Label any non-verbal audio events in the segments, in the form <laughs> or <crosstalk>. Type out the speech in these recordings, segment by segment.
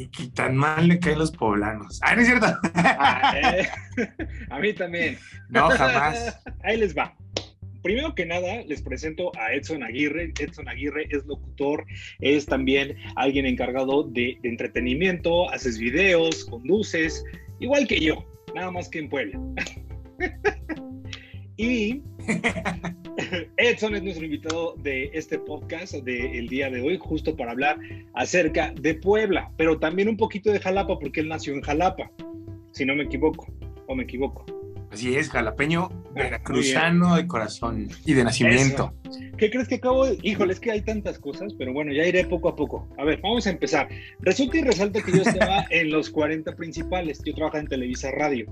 y que tan mal le caen los poblanos. Ah, no es cierto. Ah, eh, <laughs> a mí también. No, jamás. <laughs> Ahí les va. Primero que nada, les presento a Edson Aguirre. Edson Aguirre es locutor, es también alguien encargado de, de entretenimiento, haces videos, conduces, igual que yo, nada más que en Puebla. <laughs> y Edson es nuestro invitado de este podcast del día de hoy, justo para hablar acerca de Puebla, pero también un poquito de Jalapa, porque él nació en Jalapa, si no me equivoco, o me equivoco. Así es, jalapeño, veracruzano de corazón y de nacimiento. Eso. ¿Qué crees que acabo de.? Híjole, es que hay tantas cosas, pero bueno, ya iré poco a poco. A ver, vamos a empezar. Resulta y resalta que yo estaba <laughs> en los 40 principales. Yo trabajaba en Televisa Radio.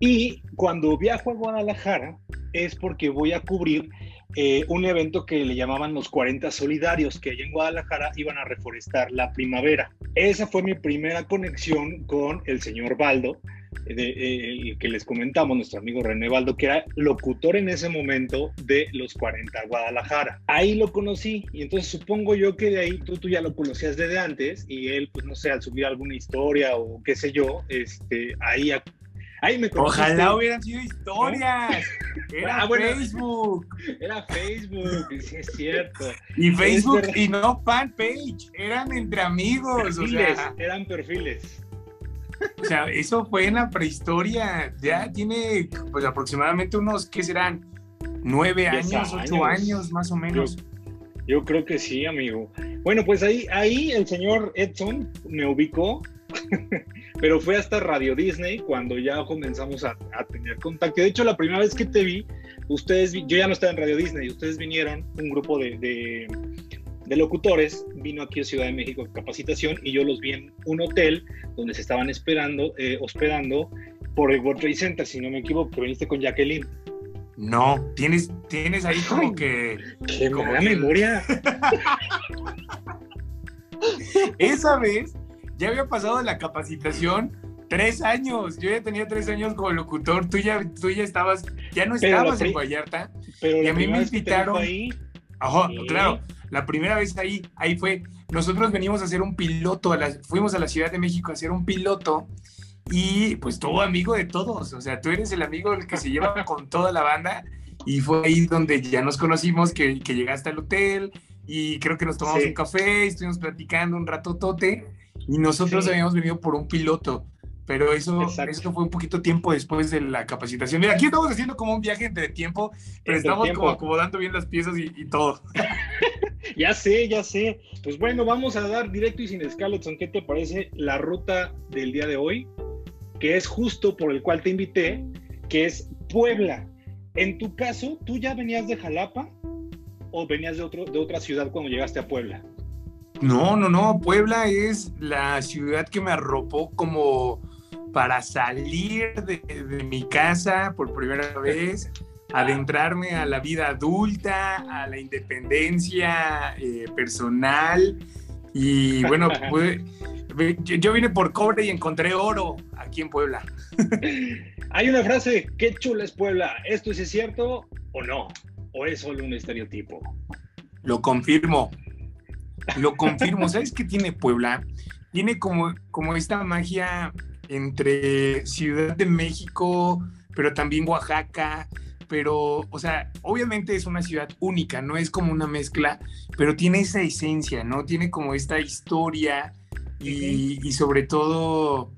Y cuando viajo a Guadalajara es porque voy a cubrir eh, un evento que le llamaban los 40 solidarios, que allá en Guadalajara iban a reforestar la primavera. Esa fue mi primera conexión con el señor Baldo, de, eh, el que les comentamos, nuestro amigo René Baldo, que era locutor en ese momento de los 40 Guadalajara. Ahí lo conocí y entonces supongo yo que de ahí tú, tú ya lo conocías desde antes y él, pues no sé, al subir alguna historia o qué sé yo, este, ahí Me Ojalá hubieran sido historias. Era Ah, bueno. Facebook. Era Facebook, sí es cierto. Y Facebook verdad. y no fanpage. Eran entre amigos. O Perfiles, sea, eran perfiles. o sea, eso fue en la prehistoria. Ya tiene pues aproximadamente unos, ¿qué serán? Nueve años, ocho años. años más o menos. Yo creo que sí, amigo. Bueno, pues ahí, ahí el señor Edson me ubicó, <laughs> pero fue hasta Radio Disney cuando ya comenzamos a, a tener contacto. De hecho, la primera vez que te vi, ustedes, yo ya no estaba en Radio Disney, ustedes vinieron, un grupo de, de, de locutores, vino aquí a Ciudad de México capacitación y yo los vi en un hotel donde se estaban esperando, eh, hospedando por el World Trade Center, si no me equivoco, que viniste con Jacqueline. No, tienes, tienes ahí como que ¡Qué Como mala que- memoria! <laughs> esa vez ya había pasado la capacitación tres años. Yo ya tenía tres años como locutor. Tú ya, tú ya estabas, ya no Pero estabas en Vallarta. Pero Y a mí me invitaron- ahí, Ajá, Sí. claro. La primera vez ahí, ahí fue. Nosotros venimos a hacer un piloto, a la- fuimos a la Ciudad de México a hacer un piloto y pues todo amigo de todos. O sea, tú eres el amigo el que se lleva con toda la banda y fue ahí donde ya nos conocimos, que, que llegaste al hotel y creo que nos tomamos Sí. un café, estuvimos platicando un rato tote y nosotros Sí. habíamos venido por un piloto. Pero eso, Exacto. eso fue un poquito tiempo después de la capacitación. Mira, aquí estamos haciendo como un viaje entre tiempo, pero Entre estamos tiempo. como acomodando bien las piezas y, y todo. <laughs> Ya sé, ya sé. Pues bueno, vamos a dar directo y sin escala, Edson, ¿qué te parece la ruta del día de hoy? Que es justo por el cual te invité, que es Puebla. En tu caso, ¿tú ya venías de Jalapa o venías de, otro, de otra ciudad cuando llegaste a Puebla? No, no, no. Puebla es la ciudad que me arropó como para salir de, de mi casa por primera <laughs> vez, adentrarme a la vida adulta, a la independencia eh, personal. Y bueno, <laughs> pues, yo- vine por cobre y encontré oro aquí en Puebla. Hay una frase, qué chula es Puebla. ¿Esto sí es cierto o no? ¿O es solo un estereotipo? Lo confirmo. Lo confirmo. ¿Sabes qué tiene Puebla? Tiene como, como esta magia entre Ciudad de México, pero también Oaxaca. Pero, o sea, obviamente es una ciudad única, no es como una mezcla, pero tiene esa esencia, ¿no? Tiene como esta historia y, y sobre todo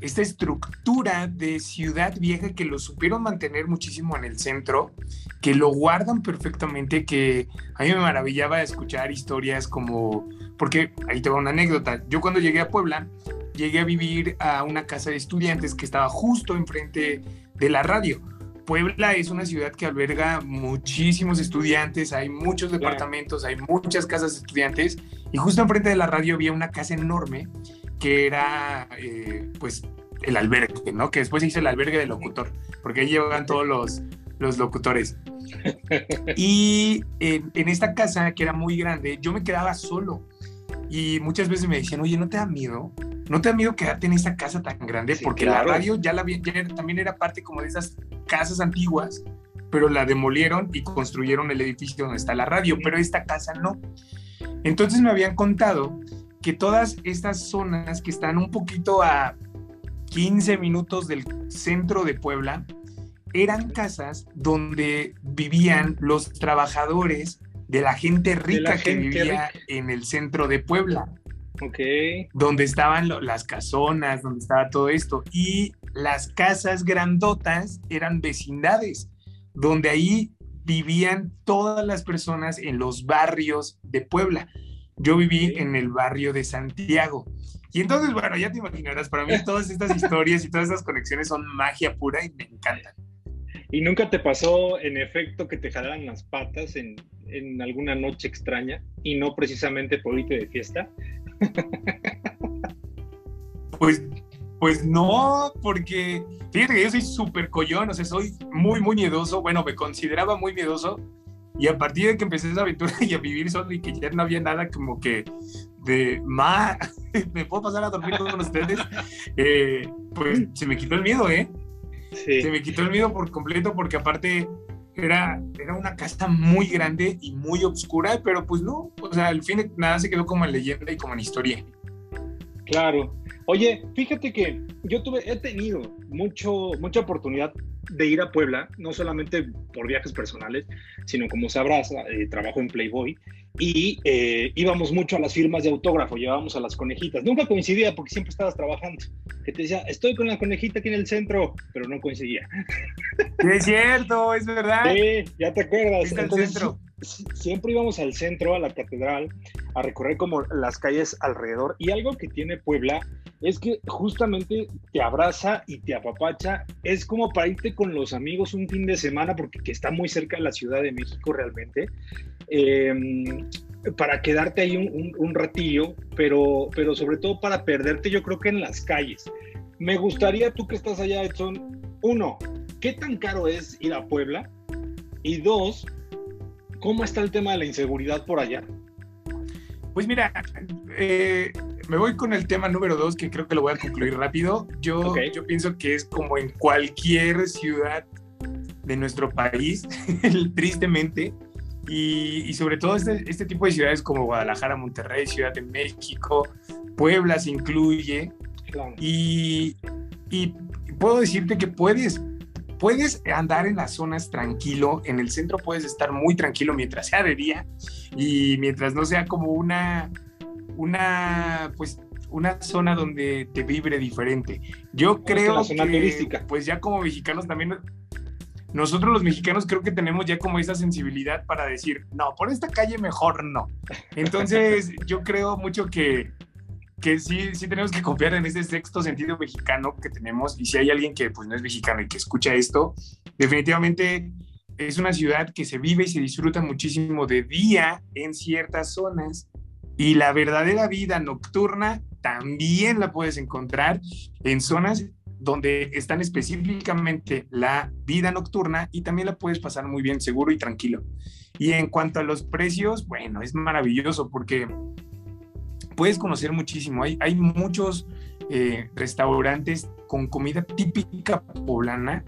esta estructura de ciudad vieja que lo supieron mantener muchísimo en el centro, que lo guardan perfectamente, que a mí me maravillaba escuchar historias como, porque ahí te va una anécdota, yo cuando llegué a Puebla, llegué a vivir a una casa de estudiantes que estaba justo enfrente de la radio. Puebla es una ciudad que alberga muchísimos estudiantes, hay muchos departamentos, hay muchas casas de estudiantes y justo enfrente de la radio había una casa enorme que era eh, pues el albergue, ¿no? Que después se hizo el albergue del locutor, porque ahí llevan todos los, los locutores. <laughs> Y en, en esta casa, que era muy grande, yo me quedaba solo. Y muchas veces me decían, oye, ¿no te da miedo? ¿No te da miedo quedarte en esta casa tan grande? Sí, Porque claro. la radio ya, la, ya era- también era parte como de esas casas antiguas, pero la demolieron y construyeron el edificio donde está la radio, pero esta casa no. Entonces me habían contado que todas estas zonas que están un poquito a 15 minutos del centro de Puebla, eran casas donde vivían los trabajadores de la gente rica que vivía en el centro de Puebla. Ok. Donde estaban las casonas, donde estaba todo esto. Y las casas grandotas eran vecindades, donde ahí vivían todas las personas en los barrios de Puebla. Yo viví en el barrio de Santiago. Y entonces, bueno, ya te imaginarás, para mí todas estas historias y todas estas conexiones son magia pura y me encantan. ¿Y nunca te pasó, en efecto, que te jalaran las patas en, en alguna noche extraña y no precisamente por irte de fiesta? Pues, pues no, porque fíjate que yo soy súper collón, o sea, soy muy, muy miedoso. Bueno, me consideraba muy miedoso. Y a partir de que empecé esa aventura y a vivir solo y que ya no había nada como que de, ma, <laughs> me puedo pasar a dormir con ustedes, eh, pues se me quitó el miedo, ¿eh? Se me quitó el miedo por completo porque aparte era, era una casa muy grande y muy oscura, pero pues no, o sea, al fin nada se quedó como en leyenda y como en historia. Claro. Oye, fíjate que yo tuve, he tenido mucho, mucha oportunidad de ir a Puebla, no solamente por viajes personales, sino como sabrás, eh, trabajo en Playboy y eh, íbamos mucho a las firmas de autógrafo, llevábamos a las conejitas. Nunca coincidía porque siempre estabas trabajando. Que te decía, estoy con la conejita aquí en el centro, pero no coincidía. es cierto, es verdad. Sí, ya te acuerdas. centro siempre íbamos al centro, a la catedral, a recorrer como las calles alrededor. Y algo que tiene Puebla es que justamente te abraza y te apapacha. Es como para irte con los amigos un fin de semana, porque está muy cerca de la Ciudad de México realmente. Em, para quedarte ahí un, ratillo, pero, pero sobre todo para perderte, yo creo que en las calles. Me gustaría, tú que estás allá, Edson, uno, ¿qué tan caro es ir a Puebla? Y dos, ¿Cómo está el tema de la inseguridad por allá? Pues mira, eh, me voy con el tema número dos, que creo que lo voy a concluir rápido. Yo, yo pienso que es como en cualquier ciudad de nuestro país, <laughs> tristemente, y, sobre todo este, este, tipo de ciudades como Guadalajara, Monterrey, Ciudad de México, Puebla se incluye. Y, y puedo decirte que puedes puedes andar en las zonas tranquilo, en el centro puedes estar muy tranquilo mientras sea de día y mientras no sea como una, una, pues, una zona donde te vibre diferente. Yo creo que, pues ya como mexicanos también, nosotros los mexicanos creo que tenemos ya como esa sensibilidad para decir, no, por esta calle mejor no. Entonces <laughs> yo creo mucho que que sí, sí tenemos que confiar en ese sexto sentido mexicano que tenemos y si hay alguien que pues no es mexicano y que escucha esto, definitivamente es una ciudad que se vive y se disfruta muchísimo de día en ciertas zonas y la verdadera vida nocturna también la puedes encontrar en zonas donde están específicamente la vida nocturna y también la puedes pasar muy bien, seguro y tranquilo. Y en cuanto a los precios, bueno, es maravilloso porque puedes conocer muchísimo. Hay, hay muchos eh, restaurantes con comida típica poblana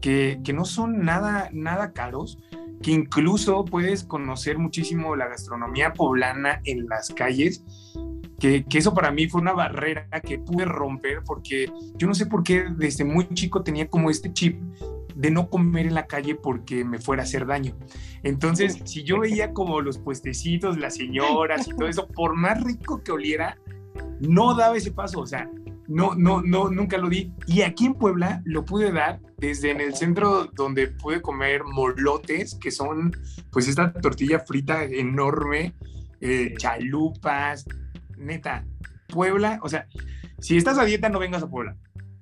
que, que, no son nada, nada caros, que incluso puedes conocer muchísimo la gastronomía poblana en las calles. Que, que, eso para mí fue una barrera que pude romper porque yo no sé por qué desde muy chico tenía como este chip de no comer en la calle porque me fuera a hacer daño. Entonces, si yo veía como los puestecitos, las señoras y todo eso, por más rico que oliera, no daba ese paso, o sea, no, no, no, nunca lo di. Y aquí en Puebla lo pude dar desde en el centro donde pude comer molotes, que son pues esta tortilla frita enorme, eh, chalupas, neta, Puebla, o sea, si estás a dieta no vengas a Puebla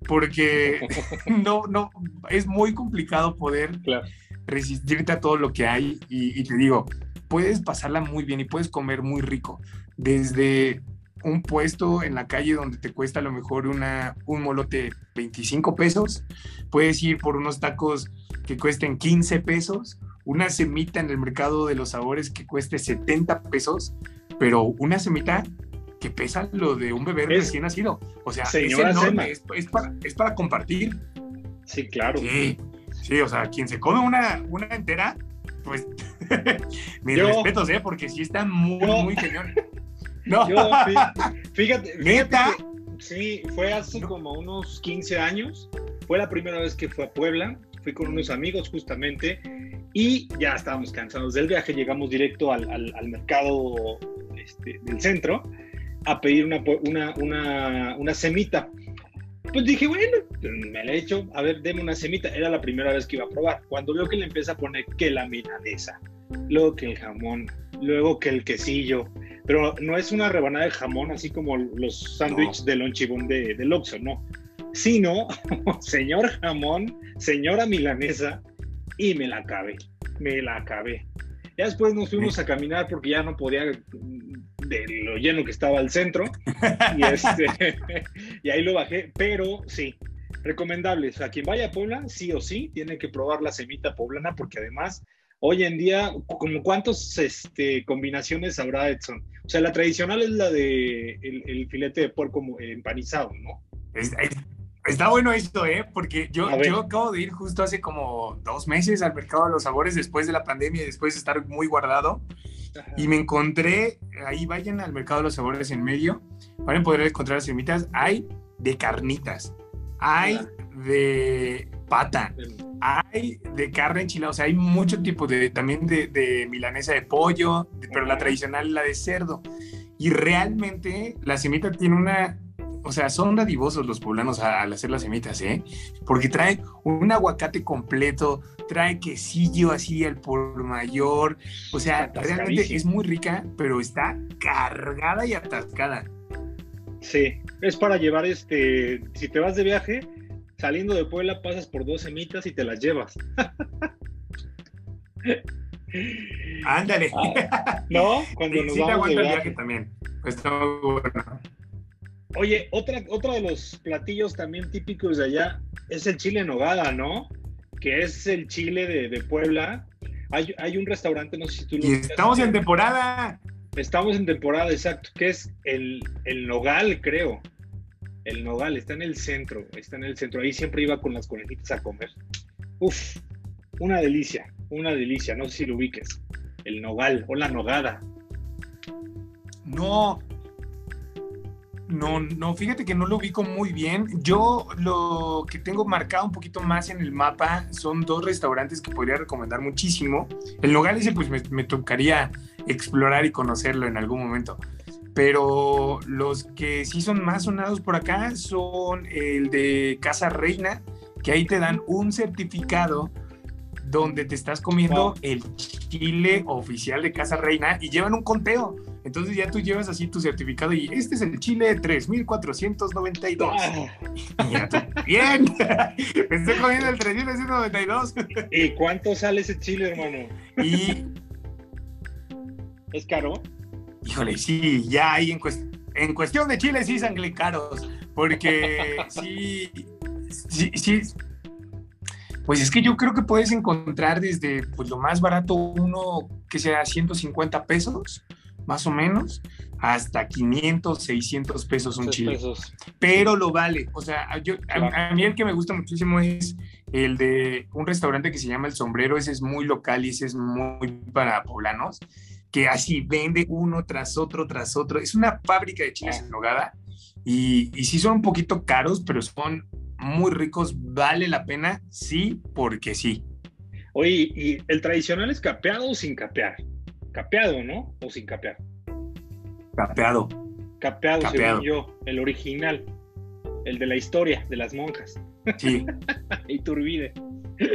porque <laughs> no, no, es muy complicado poder resistirte a todo lo que hay y, te digo, puedes pasarla muy bien y puedes comer muy rico, desde un puesto en la calle donde te cuesta a lo mejor una, un molote 25 pesos, puedes ir por unos tacos que cuesten 15 pesos, una semita en el mercado de los sabores que cueste 70 pesos, pero una semita que pesa lo de un bebé recién nacido. O sea, es enorme, es, para, es, para, compartir. Sí, claro. Sí, sí, o sea, quien se come una, una entera, pues <laughs> mis respetos, ¿eh? Porque sí está muy, muy cañón. No. Yo, fíjate, fíjate sí, fue hace No. como unos 15 años. Fue la primera vez que fui a Puebla. Fui con unos amigos justamente y ya estábamos cansados del viaje. Llegamos directo al, al- al mercado este, del centro a pedir una, una, una, una semita. Pues dije, bueno, me la he hecho, a ver, deme una semita. Era la primera vez que iba a probar. Cuando veo que le empieza a poner que la milanesa, luego que el jamón, luego que el quesillo. Pero no es una rebanada de jamón así como los sándwiches de lonchibón de, del Oxxo, no. Sino, <laughs> señor jamón, señora milanesa, y me la acabé, me la acabé. Ya después nos fuimos a caminar porque ya no podía de lo lleno que estaba el centro y, este, <laughs> y ahí lo bajé, pero sí, recomendable. O sea, quien vaya a Puebla, sí o sí, tiene que probar la semita poblana porque además, hoy en día, como cuántas este, combinaciones habrá Edson. O sea, la tradicional es la de el, el filete de puerco mo- empanizado, ¿no? Es- es- Está bueno esto, ¿eh? Porque yo, yo acabo de ir justo hace como dos meses al mercado de los sabores después de la pandemia y después de estar muy guardado. Y me encontré, ahí vayan al mercado de los sabores en medio, van a poder encontrar semitas. Hay de carnitas, hay de pata, hay de carne enchilada, o sea, hay mucho tipo de, también de, de milanesa de pollo, de- pero la tradicional, la de cerdo. Y realmente la semita tiene una, o sea, son dadivosos los poblanos al hacer las semitas, ¿eh? Porque trae un aguacate completo, trae quesillo así al por mayor, o sea, realmente es muy rica, pero está cargada y atascada. Sí, es para llevar este, si te vas de viaje, saliendo de Puebla pasas por dos semitas y te las llevas. <laughs> Ándale. Ah, ¿No? Cuando Sí, nos sí vamos de viaje. también. Pues bueno. Oye, otra, otra de los platillos también típicos de allá es el chile en nogada, ¿no? Que es el chile de, de Puebla. Hay, hay un restaurante, no sé si tú lo Y estamos en temporada. Estamos en temporada, exacto, que es el, el Nogal, creo. El Nogal, está en el centro, está en el centro. Ahí siempre iba con las conejitas a comer. Uf, una delicia, una delicia. No sé si lo ubiques. El Nogal o la Nogada. No. No, no, fíjate que no lo ubico muy bien. Yo lo que tengo marcado un poquito más en el mapa son dos restaurantes que podría recomendar muchísimo. El Nogal ese pues me, me tocaría explorar y conocerlo en algún momento. Pero los que sí son más sonados por acá son el de Casa Reina, que ahí te dan un certificado donde te estás comiendo Wow. el chile oficial de Casa Reina y llevan un conteo. Entonces ya tú llevas así tu certificado y este es el chile 3492. Ah, Bien, <laughs> me estoy comiendo el 3492. ¿Y cuánto sale ese chile, hermano? Y, ¿Es caro? Híjole, sí, ya ahí en, cues- en cuestión de chiles sí sangre caros, porque sí, sí, sí. Pues es que yo creo que puedes encontrar desde pues, lo más barato uno que sea 150 pesos, más o menos, hasta 500, 600 pesos un chile. pesos. pero lo vale. O sea, yo, a, mí el que me gusta muchísimo es el de un restaurante que se llama El Sombrero, ese es muy local y ese es muy para poblanos, que así vende uno tras otro, tras otro. Es una fábrica de chiles Ah. en nogada y, y sí son un poquito caros, pero son muy ricos, vale la pena, sí, porque sí. Oye, ¿y el tradicional es capeado o sin capear? Capeado, ¿no? O sin capear. Capeado. Capeado, Capeado. según yo, el original, el de la historia de las monjas. Sí, <laughs> Iturbide.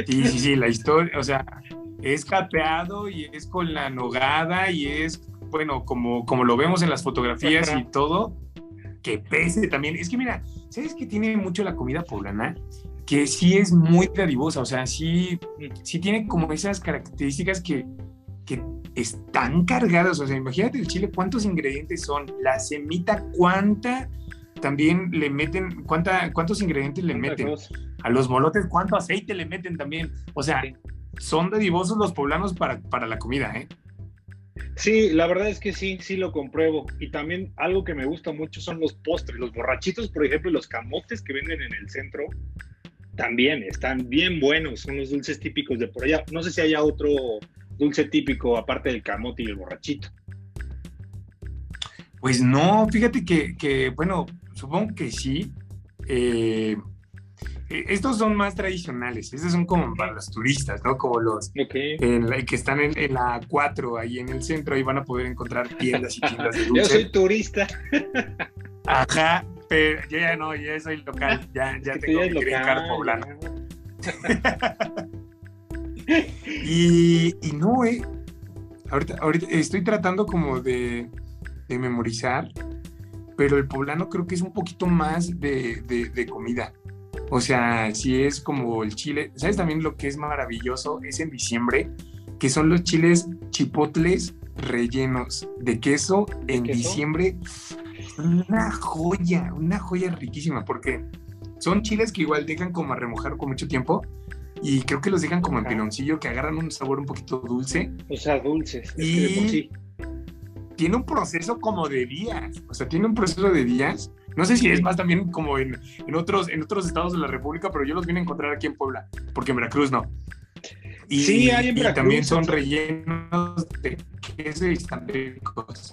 sí, sí, sí, la historia, o sea, es capeado y es con la nogada y es, bueno, como, como lo vemos en las fotografías Ajá. y todo, que pese también. Es que mira, ¿sabes qué tiene mucho la comida poblana? Que sí es muy dadivosa, o sea, sí, sí tiene como esas características que, que están cargadas. O sea, imagínate el chile, cuántos ingredientes son, la semita, cuánta también le meten, cuánta, cuántos ingredientes le meten. cosa. A los molotes, cuánto aceite le meten también. O sea, Sí. son dadivosos los poblanos para, para la comida, ¿eh? Sí, la verdad es que sí, sí lo compruebo. Y también algo que me gusta mucho son los postres, los borrachitos, por ejemplo, los camotes que venden en el centro. También están bien buenos, son los dulces típicos de por allá. No sé si haya otro dulce típico aparte del camote y el borrachito. Pues no, fíjate que, bueno, supongo que sí. Eh, e, estos son más tradicionales, estos son como para los turistas, ¿no? Como los que están en, la 4, ahí en el centro, ahí van a poder encontrar tiendas y tiendas de dulce. <laughs> Yo soy turista. Ajá, pero yo ya no, ya soy local, ya, <laughs> ya tengo mi green card poblano. <laughs> y, y no, eh. Ahorita, ahorita estoy tratando como de, de memorizar, pero el poblano creo que es un poquito más de, de, comida. O sea, si es como el chile, ¿sabes también lo que es maravilloso? Es en diciembre, que son los chiles chipotles rellenos de queso en diciembre. Una joya, una joya riquísima, porque son chiles que igual dejan como a remojar con mucho tiempo y creo que los dejan como en piloncillo, que agarran un sabor un poquito dulce. O sea, dulces. Y tiene un proceso como de días, o sea, tiene un proceso de días. No sé si es más también como en, otros, en otros estados de la República, pero yo los vine a encontrar aquí en Puebla, porque en Veracruz no. Y, sí, hay en Veracruz. Y también son rellenos de queso y están ricos.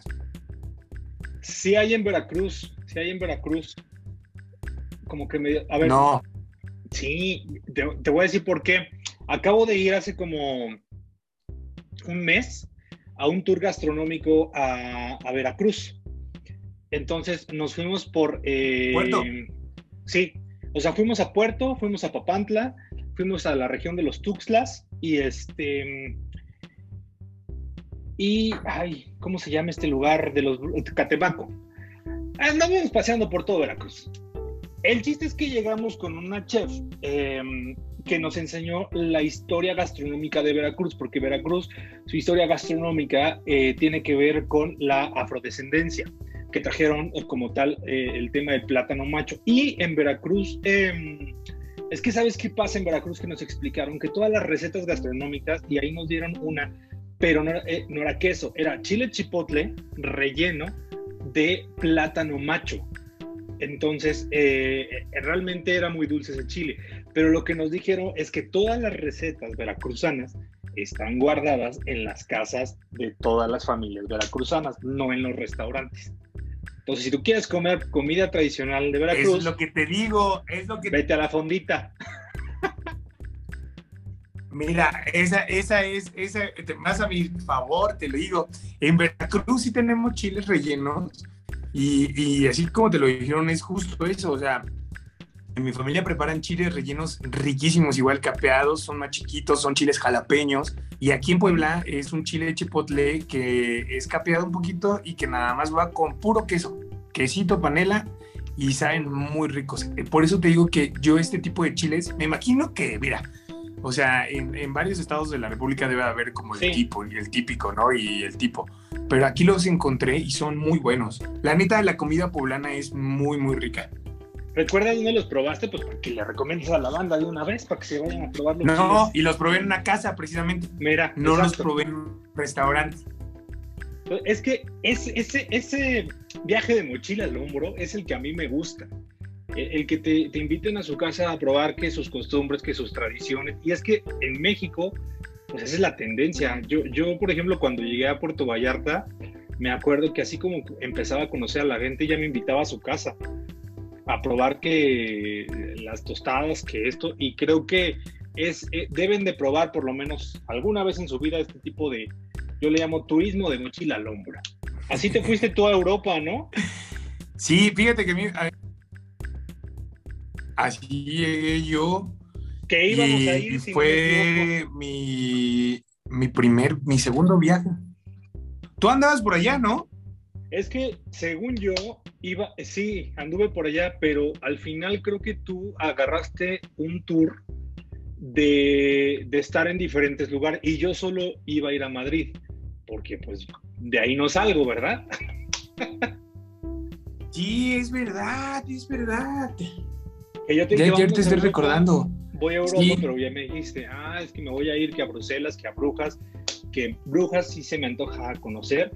Sí hay en Veracruz, sí hay en Veracruz. Como que me... A ver. No. Sí, te, te voy a decir por qué. Acabo de ir hace como un mes a un tour gastronómico a, Veracruz. Entonces nos fuimos por... Eh, Puerto. Sí, o sea, fuimos a Puerto, fuimos a Papantla, fuimos a la región de los Tuxtlas y este... Y, ay, ¿cómo se llama este lugar de los... Catemaco. Andamos paseando por todo Veracruz. El chiste es que llegamos con una chef em, que nos enseñó la historia gastronómica de Veracruz, porque Veracruz, su historia gastronómica eh, tiene que ver con la afrodescendencia, que trajeron eh, como tal eh, el tema del plátano macho. Y en Veracruz, em, es que sabes qué pasa en Veracruz que nos explicaron que todas las recetas gastronómicas, y ahí nos dieron una, pero no, no era queso, era chile chipotle relleno de plátano macho. Entonces, realmente era muy dulce ese chile. Pero lo que nos dijeron es que todas las recetas veracruzanas están guardadas en las casas de todas las familias veracruzanas, no en los restaurantes. Entonces, si tú quieres comer comida tradicional de Veracruz, es lo que te digo, es lo que vete a la fondita. Mira, esa, esa es, esa, más a mi favor, te lo digo. En Veracruz sí tenemos chiles rellenos y, y así como te lo dijeron, es justo eso. O sea, en mi familia preparan chiles rellenos riquísimos, igual capeados, son más chiquitos, son chiles jalapeños. Y aquí en Puebla es un chile chipotle que es capeado un poquito y que nada más va con puro queso, quesito, panela y saben muy ricos. Por eso te digo que yo este tipo de chiles, me imagino que, mira, o sea, en, varios estados de la República debe haber como el tipo el típico, ¿no? Y el tipo. Pero aquí los encontré y son muy buenos. La neta, la comida poblana es muy, muy rica. ¿Recuerdas dónde los probaste? Pues para que le recomiendes a la banda de una vez, para que se vayan a probarlos. No, y los probé en una casa precisamente. Mira. No los probé en un restaurante. Es que ese, ese, ese viaje de mochila al hombro es el que a mí me gusta. El, que te, te, inviten a su casa a probar que sus costumbres, que sus tradiciones. Y es que en México, pues esa es la tendencia. Yo, yo, por ejemplo, cuando llegué a Puerto Vallarta, me acuerdo que así como empezaba a conocer a la gente, ya me invitaba a su casa a probar que las tostadas, que esto, y creo que es, eh, deben de probar por lo menos alguna vez en su vida este tipo de, yo le llamo turismo de mochila al hombro. Así te fuiste tú a Europa, ¿no? <laughs> Sí, fíjate que mi, así llegué yo. Que íbamos a ir. fue mi, mi primer, mi segundo viaje. Tú andabas por allá, ¿no? Es que, según yo, iba, sí, anduve por allá, pero al final creo que tú agarraste un tour de, estar en diferentes lugares y yo solo iba a ir a Madrid, porque pues de ahí no salgo, ¿verdad? <laughs> Sí, es verdad, es verdad. Que yo te, ya, te estoy recordando. Voy a Europa, pero ya me dijiste, ah, es que me voy a ir que a Bruselas, que a Brujas, que Brujas sí se me antoja conocer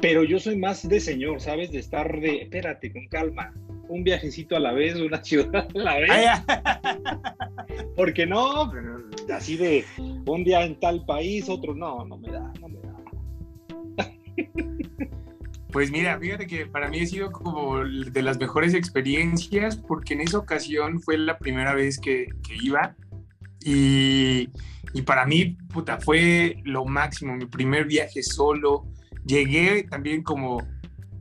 pero yo soy más de señor, ¿sabes? De estar de, espérate, con calma, un viajecito a la vez, una ciudad a la vez. Porque no, así de un día en tal país, otro no, no me da, no me da. Pues mira, fíjate que para mí ha sido como de las mejores experiencias porque en esa ocasión fue la primera vez que, que iba y, y, para mí, puta, fue lo máximo, mi primer viaje solo. Llegué también como,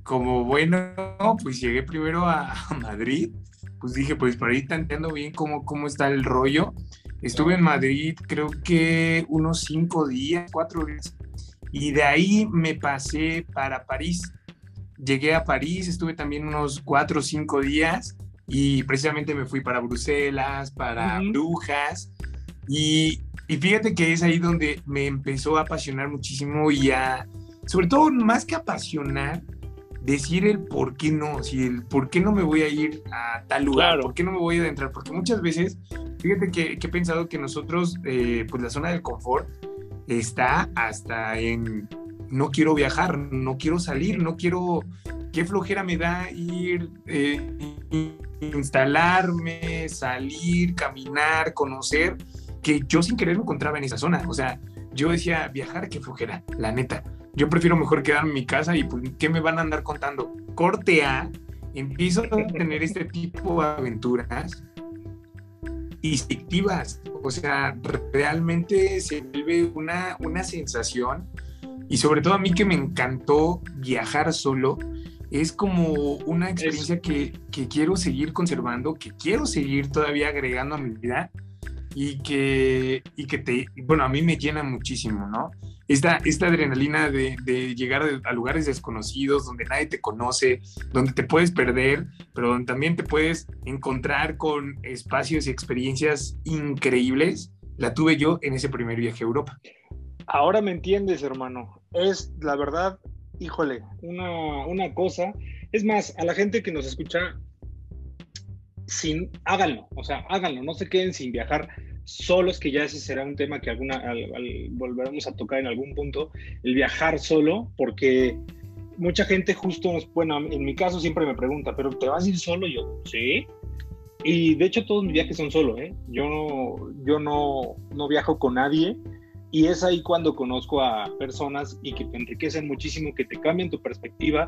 como bueno, pues llegué primero a, Madrid, pues dije, pues por ahí tanteando bien cómo, cómo está el rollo. Estuve en Madrid creo que unos cinco días, cuatro días, y de ahí me pasé para París. Llegué a París, estuve también unos cuatro o cinco días y precisamente me fui para Bruselas, para Brujas y, y, fíjate que es ahí donde me empezó a apasionar muchísimo y a, sobre todo más que apasionar, decir el por qué no, si el por qué no me voy a ir a tal lugar, por qué no me voy a adentrar, porque muchas veces, fíjate que, he pensado que nosotros, eh, pues la zona del confort está hasta en no quiero viajar, no quiero salir, no quiero, qué flojera me da ir, eh, instalarme, salir, caminar, conocer que yo sin querer me encontraba en esa zona. O sea, yo decía, viajar, qué flojera, la neta. Yo prefiero mejor quedarme en mi casa y pues, ¿qué me van a andar contando? Corte A, empiezo a tener este tipo de aventuras instintivas. O sea, realmente se vuelve una, una sensación y sobre todo a mí que me encantó viajar solo, es como una experiencia que, que, quiero seguir conservando, que quiero seguir todavía agregando a mi vida y que, y que te, bueno, a mí me llena muchísimo, ¿no? Esta, esta adrenalina de, llegar a lugares desconocidos, donde nadie te conoce, donde te puedes perder, pero donde también te puedes encontrar con espacios y experiencias increíbles, la tuve yo en ese primer viaje a Europa. Ahora me entiendes, hermano. Es la verdad, híjole, una, una cosa. Es más, a la gente que nos escucha, sin, háganlo, o sea, háganlo, no se queden sin viajar solos, que ya ese será un tema que alguna, volveremos a tocar en algún punto, el viajar solo, porque mucha gente justo, bueno, en mi caso siempre me pregunta, ¿pero te vas a ir solo? Yo, sí. Y de hecho todos mis viajes son solo, ¿eh? Yo no, yo no, no viajo con nadie. Y es ahí cuando conozco a personas y que te enriquecen muchísimo, que te cambian tu perspectiva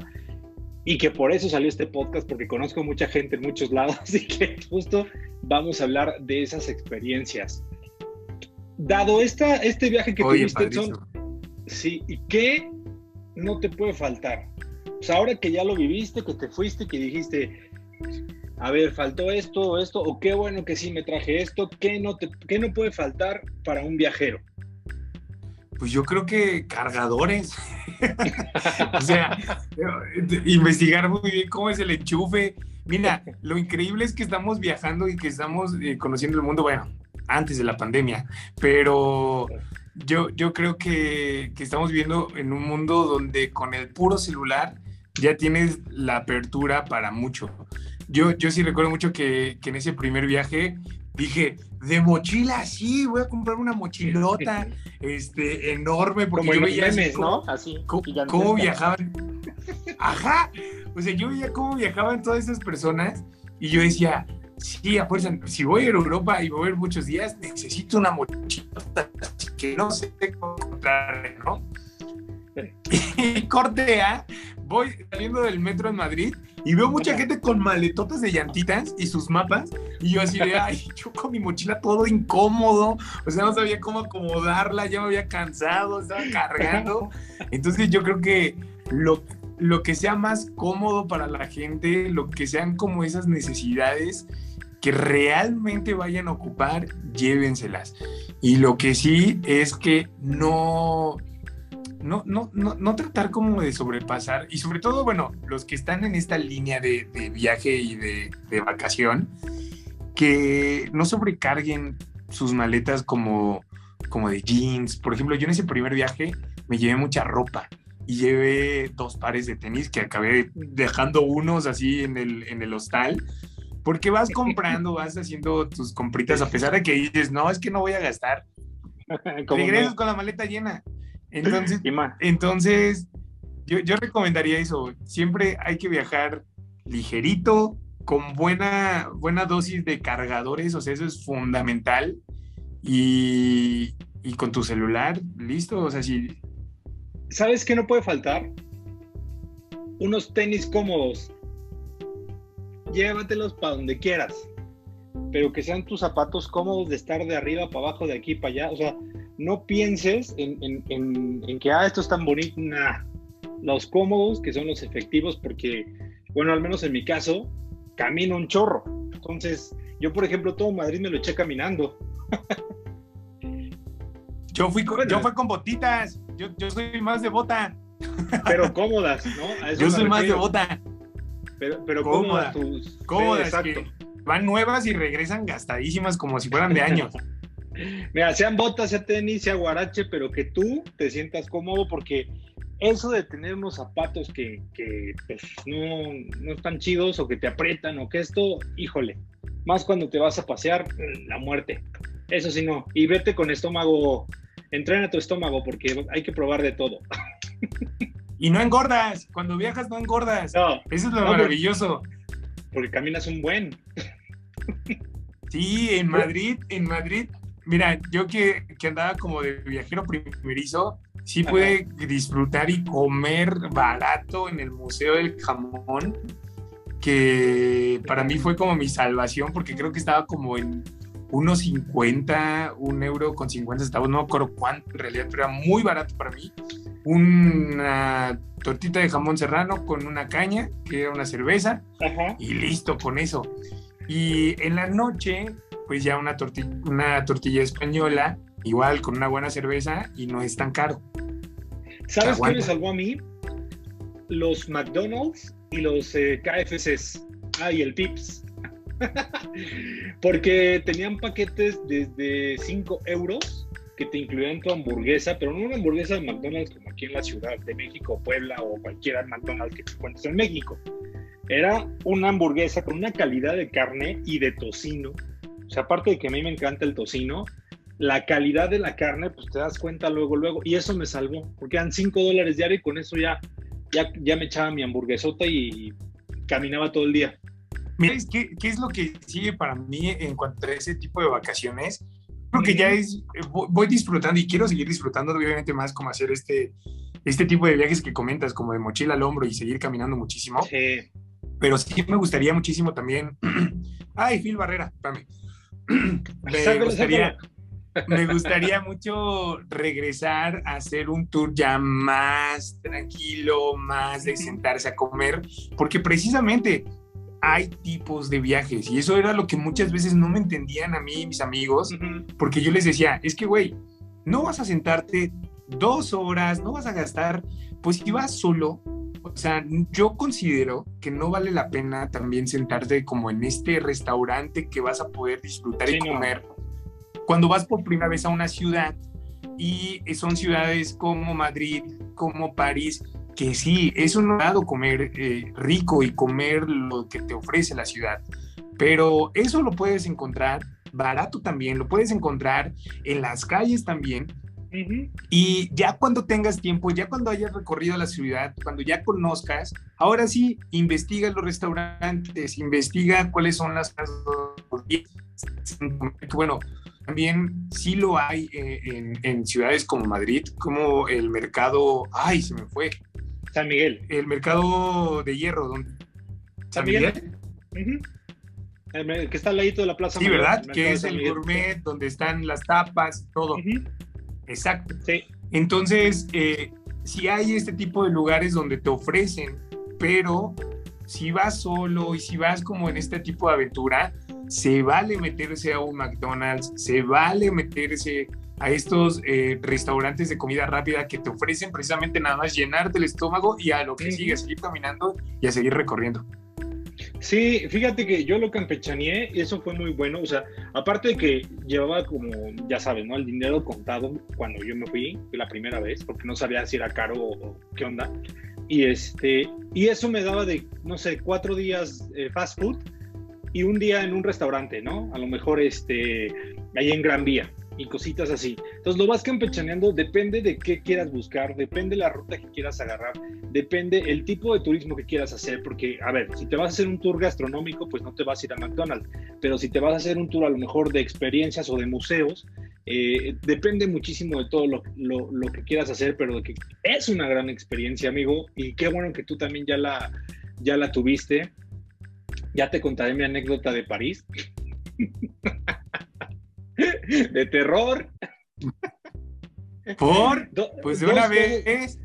y que por eso salió este podcast, porque conozco mucha gente en muchos lados <laughs> y que justo vamos a hablar de esas experiencias. Dado esta, este viaje que tuviste, son, sí, ¿y qué no te puede faltar? Pues ahora que ya lo viviste, que te fuiste, que dijiste, a ver, faltó esto, esto, o qué bueno que sí me traje esto, ¿qué no, te, qué no puede faltar para un viajero? Pues yo creo que cargadores. <laughs> o sea, investigar muy bien cómo es el enchufe. Mira, lo increíble es que estamos viajando y que estamos eh, conociendo el mundo, bueno, antes de la pandemia, pero yo, yo creo que, que, estamos viviendo en un mundo donde con el puro celular ya tienes la apertura para mucho. Yo, yo sí recuerdo mucho que, que en ese primer viaje dije, de mochila, sí, voy a comprar una mochilota este, enorme, porque yo veía memes, ¿no? Así, cómo, viajaban. Ajá, o sea, yo veía cómo viajaban todas esas personas y yo decía, sí, a fuerza, si voy a Europa y voy a ir muchos días, necesito una mochilota que no sé cómo encontrar, ¿no? <laughs> Y corte A, voy saliendo del metro en Madrid y veo mucha gente con maletotas de llantitas y sus mapas. Y yo así de, <laughs> ay, yo con mi mochila todo incómodo. O sea, no sabía cómo acomodarla, ya me había cansado, estaba cargando. <laughs> Entonces yo creo que lo, lo que sea más cómodo para la gente, lo que sean como esas necesidades que realmente vayan a ocupar, llévenselas. Y lo que sí es que no, no, no, no, no tratar como de sobrepasar, y sobre todo, bueno, los que están en esta línea de, viaje y de, vacación, que no sobrecarguen sus maletas como, como de jeans. Por ejemplo, yo en ese primer viaje me llevé mucha ropa y llevé dos pares de tenis que acabé dejando unos así en el, en el hostal. Porque vas comprando, vas haciendo tus compritas, a pesar de que dices, no, es que no voy a gastar. <laughs> Regresas con la maleta llena. Entonces, entonces yo, yo, recomendaría eso. Siempre hay que viajar ligerito, con buena, buena dosis de cargadores, o sea, eso es fundamental. Y, y con tu celular, listo. O sea, si. ¿Sabes qué no puede faltar? unos tenis cómodos. Llévatelos para donde quieras, pero que sean tus zapatos cómodos de estar de arriba para abajo, de aquí para allá. O sea, no pienses en, que, ah, esto es tan bonito. Nah. Los cómodos, que son los efectivos, porque, bueno, al menos en mi caso, camino un chorro. Entonces, yo, por ejemplo, todo Madrid me lo eché caminando. <laughs> yo fui con, yo fui con botitas. Yo, yo soy más de bota. Pero <laughs> cómodas, ¿no? yo soy más de bota. Pero, pero cómodas. Tus... Cómodas, exacto. van nuevas y regresan gastadísimas como si fueran de años. <laughs> Mira, sean botas, sea tenis, sea guarache, pero que tú te sientas cómodo porque eso de tener unos zapatos que, pues, no, no, están chidos o que te aprietan o que esto, híjole, más cuando te vas a pasear, la muerte. Eso sí, no. Y vete con estómago, entrena tu estómago porque hay que probar de todo. <laughs> Y no engordas, cuando viajas no engordas. Eso es lo maravilloso. Porque caminas un buen. Sí, en <laughs> Madrid, en Madrid, mira, yo que, que andaba como de viajero primerizo, sí pude disfrutar y comer barato en el Museo del Jamón, que para mí fue como mi salvación, porque creo que estaba como en unos 50, un euro con 50 centavos, no me acuerdo cuánto en realidad, pero era muy barato para mí. Una tortita de jamón serrano con una caña, que era una cerveza, y listo con eso. Y en la noche, pues ya una, una tortilla española igual con una buena cerveza y no es tan caro. ¿Sabes qué me salvó a mí? Los McDonald's y los eh, KFCs. Ah, y el Pips. <laughs> Porque tenían paquetes desde 5 euros que te incluían tu hamburguesa, pero no una hamburguesa de McDonald's como aquí en la Ciudad de México, Puebla o cualquier McDonald's que te encuentres en México. Era una hamburguesa con una calidad de carne y de tocino. O sea, aparte de que a mí me encanta el tocino, la calidad de la carne, pues te das cuenta luego, luego. Y eso me salvó, porque eran 5 dólares diario y con eso ya, ya, ya me echaba mi hamburguesota y caminaba todo el día. Mira, ¿qué, ¿qué, es lo que sigue para mí en cuanto a ese tipo de vacaciones? Creo que ya es, voy disfrutando y quiero seguir disfrutando obviamente más como hacer este, este tipo de viajes que comentas, como de mochila al hombro y seguir caminando muchísimo. Sí. Pero sí me gustaría muchísimo también. <clears throat> Ay, Phil Barrera, espérame. Me gustaría, me gustaría mucho regresar a hacer un tour ya más tranquilo, más de sentarse a comer, porque precisamente hay tipos de viajes y eso era lo que muchas veces no me entendían a mí y mis amigos, porque yo les decía, es que, güey, no vas a sentarte dos horas, no vas a gastar, pues si vas solo, o sea, yo considero que no vale la pena también sentarte como en este restaurante que vas a poder disfrutar y comer cuando vas por primera vez a una ciudad y son ciudades como Madrid, como París, que sí, es un lado comer eh, rico y comer lo que te ofrece la ciudad, pero eso lo puedes encontrar barato también, lo puedes encontrar en las calles también. Y ya cuando tengas tiempo, ya cuando hayas recorrido la ciudad, cuando ya conozcas, ahora sí, investiga los restaurantes, investiga cuáles son las bueno, también sí lo hay eh, en, ciudades como Madrid, como el mercado, ay, se me fue. San Miguel. El mercado de hierro, donde... San Miguel. que está al ladito de la plaza. Sí, ¿verdad? Que es el gourmet, donde están las tapas, todo. Exacto. Sí. Entonces, eh, si hay este tipo de lugares donde te ofrecen, pero si vas solo y si vas como en este tipo de aventura, se vale meterse a un McDonald's, se vale meterse a estos eh, restaurantes de comida rápida que te ofrecen precisamente nada más llenarte el estómago y a lo que sigue, a seguir caminando y a seguir recorriendo. Sí, fíjate que yo lo campechaneé y eso fue muy bueno. O sea, aparte de que llevaba como, ya sabes, ¿no? El dinero contado cuando yo me fui la primera vez, porque no sabía si era caro o, qué onda. Y, este, y eso me daba de, no sé, cuatro días eh, fast food y un día en un restaurante, ¿no? A lo mejor este, ahí en Gran Vía y cositas así. Entonces lo vas campechaneando, depende de qué quieras buscar, depende de la ruta que quieras agarrar, depende el tipo de turismo que quieras hacer, porque, a ver, si te vas a hacer un tour gastronómico, pues no te vas a ir a McDonald's, pero si te vas a hacer un tour a lo mejor de experiencias o de museos, Eh, depende muchísimo de todo lo, lo, que quieras hacer, pero que es una gran experiencia, amigo, y qué bueno que tú también ya la, ya la tuviste. Ya te contaré mi anécdota de París. <laughs> de terror. ¿Por? pues de una vez.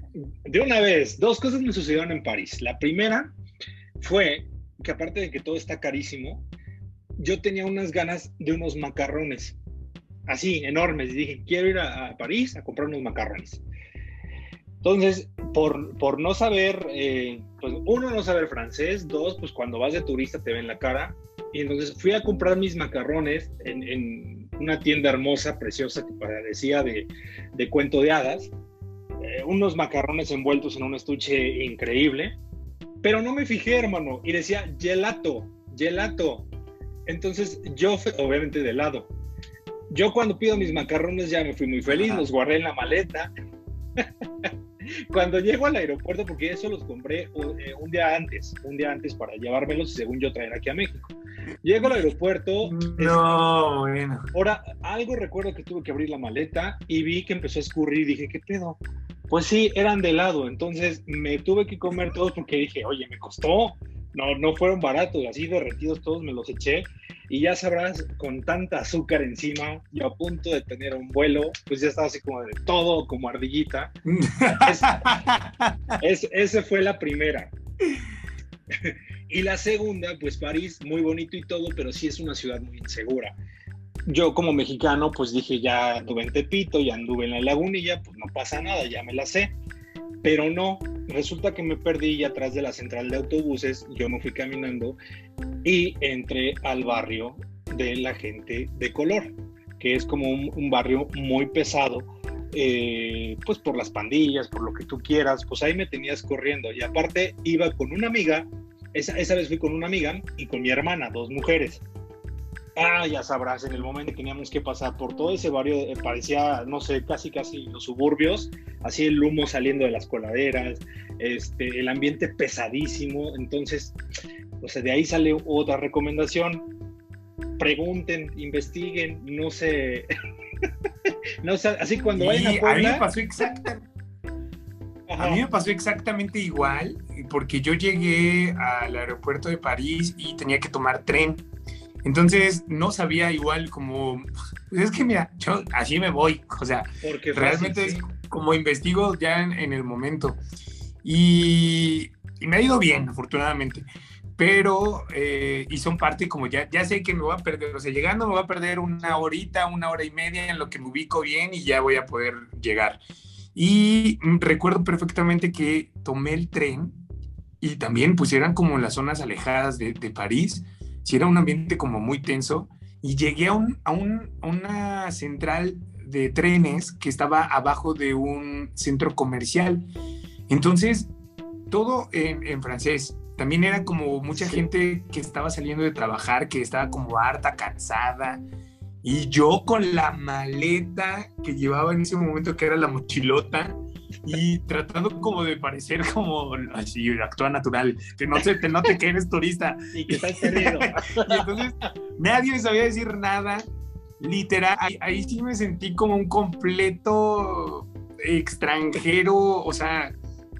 de una vez, dos cosas me sucedieron en París. La primera fue que aparte de que todo está carísimo, yo tenía unas ganas de unos macarrones así, enormes. Y dije, quiero ir a, París a comprar unos macarrones. Entonces, por, por no saber, eh, pues uno, no saber francés, dos, pues cuando vas de turista te ven la cara. Y entonces fui a comprar mis macarrones en, una tienda hermosa, preciosa, que parecía de, de cuento de hadas. Eh, unos macarrones envueltos en un estuche increíble. Pero no me fijé, hermano, y decía gelato, gelato. Entonces yo, obviamente de lado, yo cuando pido mis macarrones ya me fui muy feliz, los guardé en la maleta. <laughs> cuando llego al aeropuerto, porque eso los compré eh, un, día antes, un día antes para llevármelos y según yo traer aquí a México. Llego al aeropuerto. No, bueno. Ahora, algo recuerdo que tuve que abrir la maleta y vi que empezó a escurrir y dije, ¿qué pedo? Pues sí, eran de helado, entonces me tuve que comer todos porque dije, oye, me costó, no, no fueron baratos, así derretidos todos me los eché y ya sabrás, con tanta azúcar encima y a punto de tener un vuelo, pues ya estaba así como de todo, como ardillita. es, <laughs> esa fue la primera. y la segunda, pues París, muy bonito y todo, pero sí es una ciudad muy insegura. Yo como mexicano, pues dije, ya anduve en Tepito, ya anduve en la lagunilla, pues no pasa nada, ya me la sé. Pero no, resulta que me perdí atrás de la central de autobuses, yo me fui caminando y entré al barrio de la gente de color, que es como un, barrio muy pesado, eh, pues por las pandillas, por lo que tú quieras, pues ahí me tenías corriendo. Y aparte iba con una amiga, esa, esa vez fui con una amiga y con mi hermana, dos mujeres. Ah, ya sabrás, en el momento que teníamos que pasar por todo ese barrio, eh, parecía, no sé, casi casi los suburbios, así el humo saliendo de las coladeras, este, el ambiente pesadísimo. Entonces, o sea, de ahí sale otra recomendación. Pregunten, investiguen, no sé. <laughs> no sé, así cuando vayan a Puebla. A mí me pasó exactamente. A mí me pasó exactamente igual, porque yo llegué al aeropuerto de París y tenía que tomar tren. Entonces no sabía igual como, pues es que mira, yo así me voy, o sea, Porque realmente es como investigo ya en, el momento. Y, me ha ido bien, afortunadamente. Pero, eh, y son parte como ya, ya sé que me voy a perder, o sea, llegando me voy a perder una horita, una hora y media en lo que me ubico bien y ya voy a poder llegar. Y recuerdo perfectamente que tomé el tren y también pues eran como las zonas alejadas de, de París si era un ambiente como muy tenso y llegué a, un, a, un, una central de trenes que estaba abajo de un centro comercial. Entonces, todo en, en francés. También era como mucha gente que estaba saliendo de trabajar, que estaba como harta, cansada. Y yo con la maleta que llevaba en ese momento, que era la mochilota, y tratando como de parecer como así, actúa natural, que no se te que eres turista. <laughs> Y que estás perdido. <laughs> y entonces nadie me sabía decir nada. Literal, ahí, sí me sentí como un completo extranjero, o sea,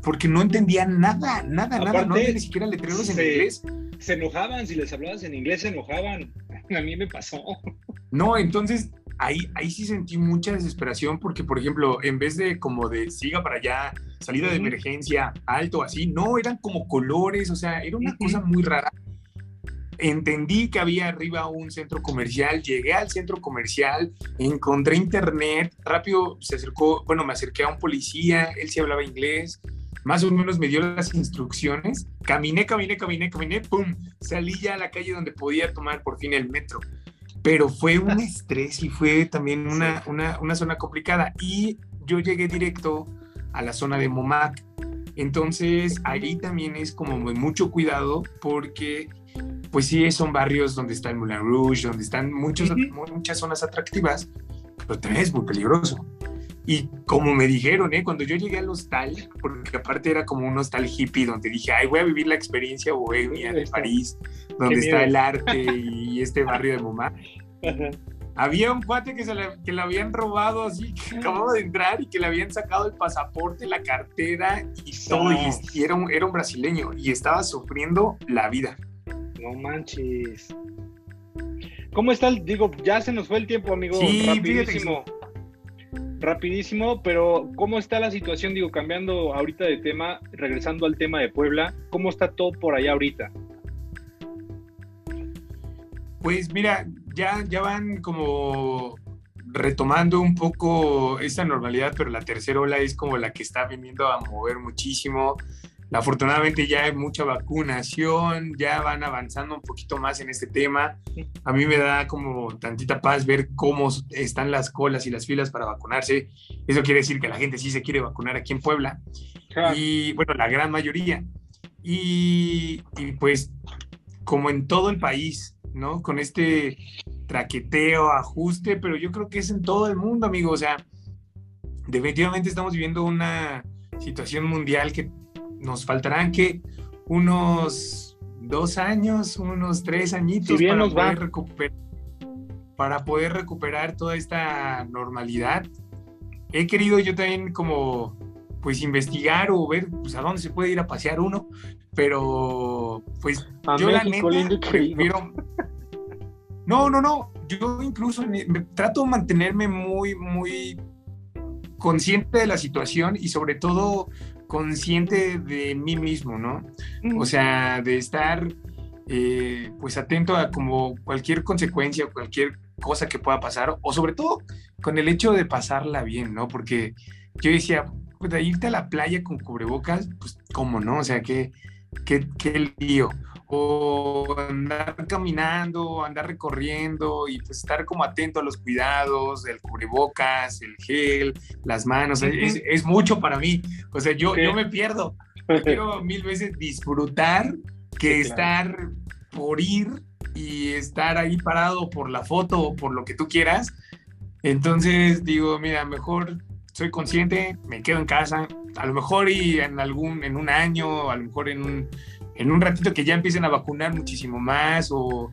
porque no entendía nada, nada, nada, no había ni siquiera letreros en inglés. Se enojaban, si les hablabas en inglés se enojaban. <laughs> A mí me pasó. No, entonces ahí, ahí sí sentí mucha desesperación porque, por ejemplo, en vez de como de siga para allá, salida de emergencia, alto, así, no, eran como colores, o sea, era una cosa muy rara. Entendí que había arriba un centro comercial, llegué al centro comercial, encontré internet, rápido se acercó, bueno, me acerqué a un policía, él sí hablaba inglés, más o menos me dio las instrucciones, caminé, caminé, caminé, caminé, ¡pum! Salí ya a la calle donde podía tomar por fin el metro pero fue un estrés y fue también una, una, una, zona complicada. Y yo llegué directo a la zona de Momac. Entonces ahí también es como mucho cuidado porque pues sí son barrios donde está el Moulin Rouge, donde están muchos, muchas zonas atractivas, pero también es muy peligroso. Y como me dijeron, ¿eh? cuando yo llegué al hostal, porque aparte era como un hostal hippie donde dije, ay, voy a vivir la experiencia bohemia de París, donde está el arte y este <laughs> barrio de Momá. había un cuate que se le, que le habían robado así, que acababa de entrar y que le habían sacado el pasaporte, la cartera y todo. Y, era, un, era un brasileño y estaba sufriendo la vida. No manches. ¿Cómo está el, digo, ya se nos fue el tiempo, amigo? Sí, rapidísimo. Rapidísimo, pero ¿cómo está la situación? Digo, cambiando ahorita de tema, regresando al tema de Puebla, ¿cómo está todo por allá ahorita? Pues mira, ya, ya van como retomando un poco esta normalidad, pero la tercera ola es como la que está viniendo a mover muchísimo. Afortunadamente ya hay mucha vacunación, ya van avanzando un poquito más en este tema. A mí me da como tantita paz ver cómo están las colas y las filas para vacunarse. Eso quiere decir que la gente sí se quiere vacunar aquí en Puebla. Y bueno, la gran mayoría. Y, y pues como en todo el país, ¿no? Con este traqueteo, ajuste, pero yo creo que es en todo el mundo, amigo. O sea, definitivamente estamos viviendo una situación mundial que nos faltarán que unos dos años, unos tres añitos para, poder recuperar, para poder recuperar toda esta normalidad. He querido yo también como pues investigar o ver pues, a dónde se puede ir a pasear uno, pero pues yo la neta prefiero... No, no, no, yo incluso me, trato de mantenerme muy, muy consciente de la situación y sobre todo consciente de mí mismo, ¿no? O sea, de estar eh, pues atento a como cualquier consecuencia, o cualquier cosa que pueda pasar, o sobre todo con el hecho de pasarla bien, ¿no? Porque yo decía, pues, irte a la playa con cubrebocas, pues, ¿cómo no? O sea, qué, qué, qué lío. O andar caminando, andar recorriendo y pues estar como atento a los cuidados, el cubrebocas, el gel, las manos, es, mucho para mí. O sea, yo, yo me pierdo. <laughs> quiero mil veces disfrutar que estar por ir y estar ahí parado por la foto o por lo que tú quieras. Entonces digo, mira, mejor soy consciente, me quedo en casa, a lo mejor y en algún, en un año, a lo mejor en un, en un ratito que ya empiecen a vacunar muchísimo más o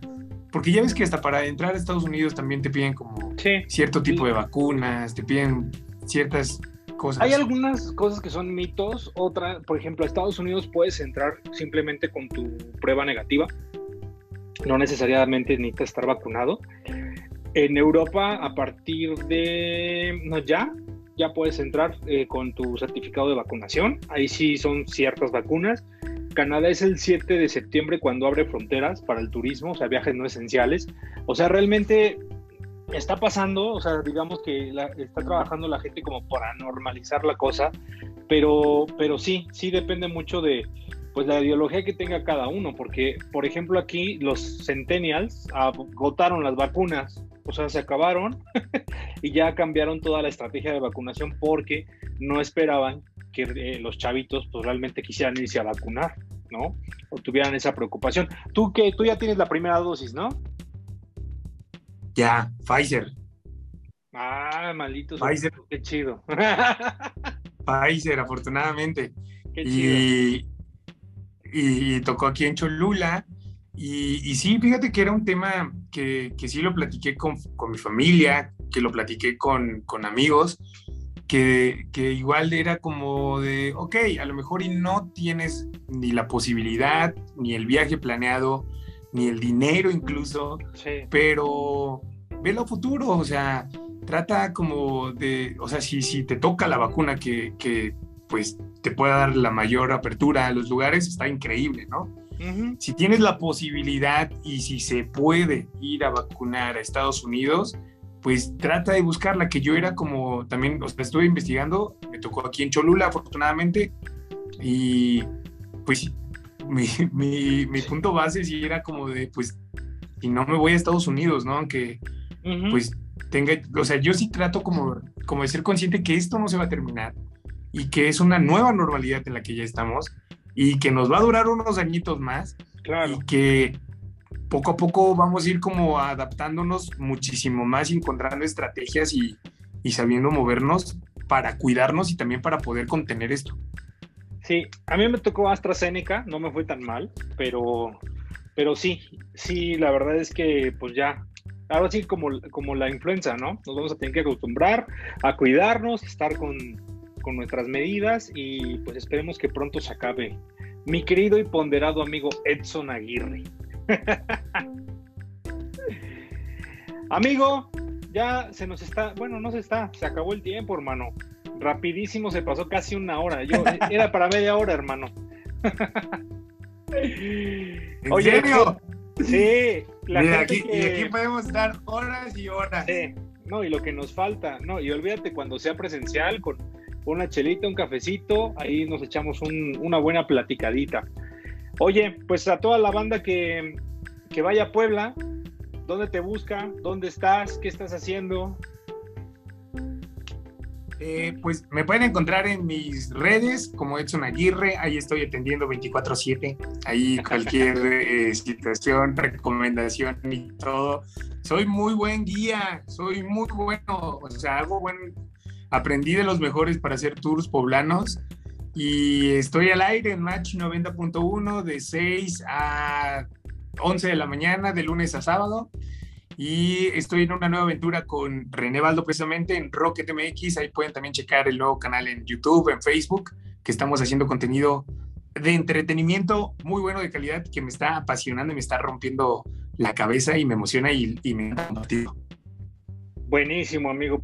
porque ya ves que hasta para entrar a Estados Unidos también te piden como cierto tipo de vacunas, te piden ciertas cosas. Hay algunas cosas que son mitos, otra, por ejemplo, a Estados Unidos puedes entrar simplemente con tu prueba negativa, no necesariamente necesitas estar vacunado. En Europa, a partir de, no, ya, ya puedes entrar eh, con tu certificado de vacunación. Ahí sí son ciertas vacunas. Canadá es el 7 de septiembre cuando abre fronteras para el turismo, o sea, viajes no esenciales. O sea, realmente está pasando, o sea, digamos que está trabajando la gente como para normalizar la cosa, pero, pero sí, sí depende mucho de pues la ideología que tenga cada uno, porque, por ejemplo, aquí los centennials agotaron las vacunas o sea, se acabaron <laughs> y ya cambiaron toda la estrategia de vacunación porque no esperaban que eh, los chavitos pues realmente quisieran irse a vacunar, ¿no? O tuvieran esa preocupación. Tú que tú ya tienes la primera dosis, ¿no? Ya, Pfizer. Ah, maldito. Pfizer. Qué chido. <laughs> Pfizer, afortunadamente. Qué chido. Y, y tocó aquí en Cholula y, sí, fíjate que era un tema que, que sí lo platiqué con, con, mi familia, que lo platiqué con, con amigos, que, que, igual era como de, ok, a lo mejor y no tienes ni la posibilidad, ni el viaje planeado, ni el dinero incluso, pero ve lo futuro, o sea, trata como de, o sea, si, si te toca la vacuna que, que pues te pueda dar la mayor apertura a los lugares, está increíble, ¿no? Si tienes la posibilidad y si se puede ir a vacunar a Estados Unidos, pues trata de buscarla, que yo era como también, o sea, estuve investigando, me tocó aquí en Cholula, afortunadamente, y pues mi, <laughs> mi, mi punto base sí era como de, pues, si no me voy a Estados Unidos, ¿no? Aunque, pues, tenga, o sea, yo sí trato como, como de ser consciente que esto no se va a terminar y que es una nueva normalidad en la que ya estamos y que nos va a durar unos añitos más. Claro. Y que poco a poco vamos a ir como adaptándonos muchísimo más encontrando estrategias y, y sabiendo movernos para cuidarnos y también para poder contener esto. Sí, a mí me tocó AstraZeneca, no me fue tan mal, pero, pero sí, sí, la verdad es que pues ya, ahora sí como, como la influenza, ¿no? Nos vamos a tener que acostumbrar a cuidarnos, estar con, con nuestras medidas y pues esperemos que pronto se acabe. Mi querido y ponderado amigo Edson Aguirre. <laughs> amigo, ya se nos está, bueno, no se está, se acabó el tiempo, hermano. Rapidísimo, se pasó casi una hora. Yo <laughs> era para media hora, hermano. ¿En serio? Sí, <laughs> la y, aquí, y aquí podemos estar horas y horas. Sí, no, y lo que nos falta, no, y olvídate cuando sea presencial, con una chelita, un cafecito, ahí nos echamos una buena platicadita. Oye, pues a toda la banda que, que vaya a Puebla, ¿dónde te busca? ¿Dónde estás? ¿Qué estás haciendo? Eh, pues me pueden encontrar en mis redes como Edson Aguirre, ahí estoy atendiendo 24/7, ahí <laughs> cualquier eh, situación, recomendación y todo. Soy muy buen guía, soy muy bueno, o sea, hago buen, aprendí de los mejores para hacer tours poblanos y estoy al aire en Match 90.1 de 6 a 11 de la mañana, de lunes a sábado y estoy en una nueva aventura con René Baldo precisamente en Rocket MX. Ahí pueden también checar el nuevo canal en YouTube, en Facebook, que estamos haciendo contenido de entretenimiento muy bueno de calidad que me está apasionando y me está rompiendo la cabeza y me emociona y, y me ha compartido. Buenísimo, amigo.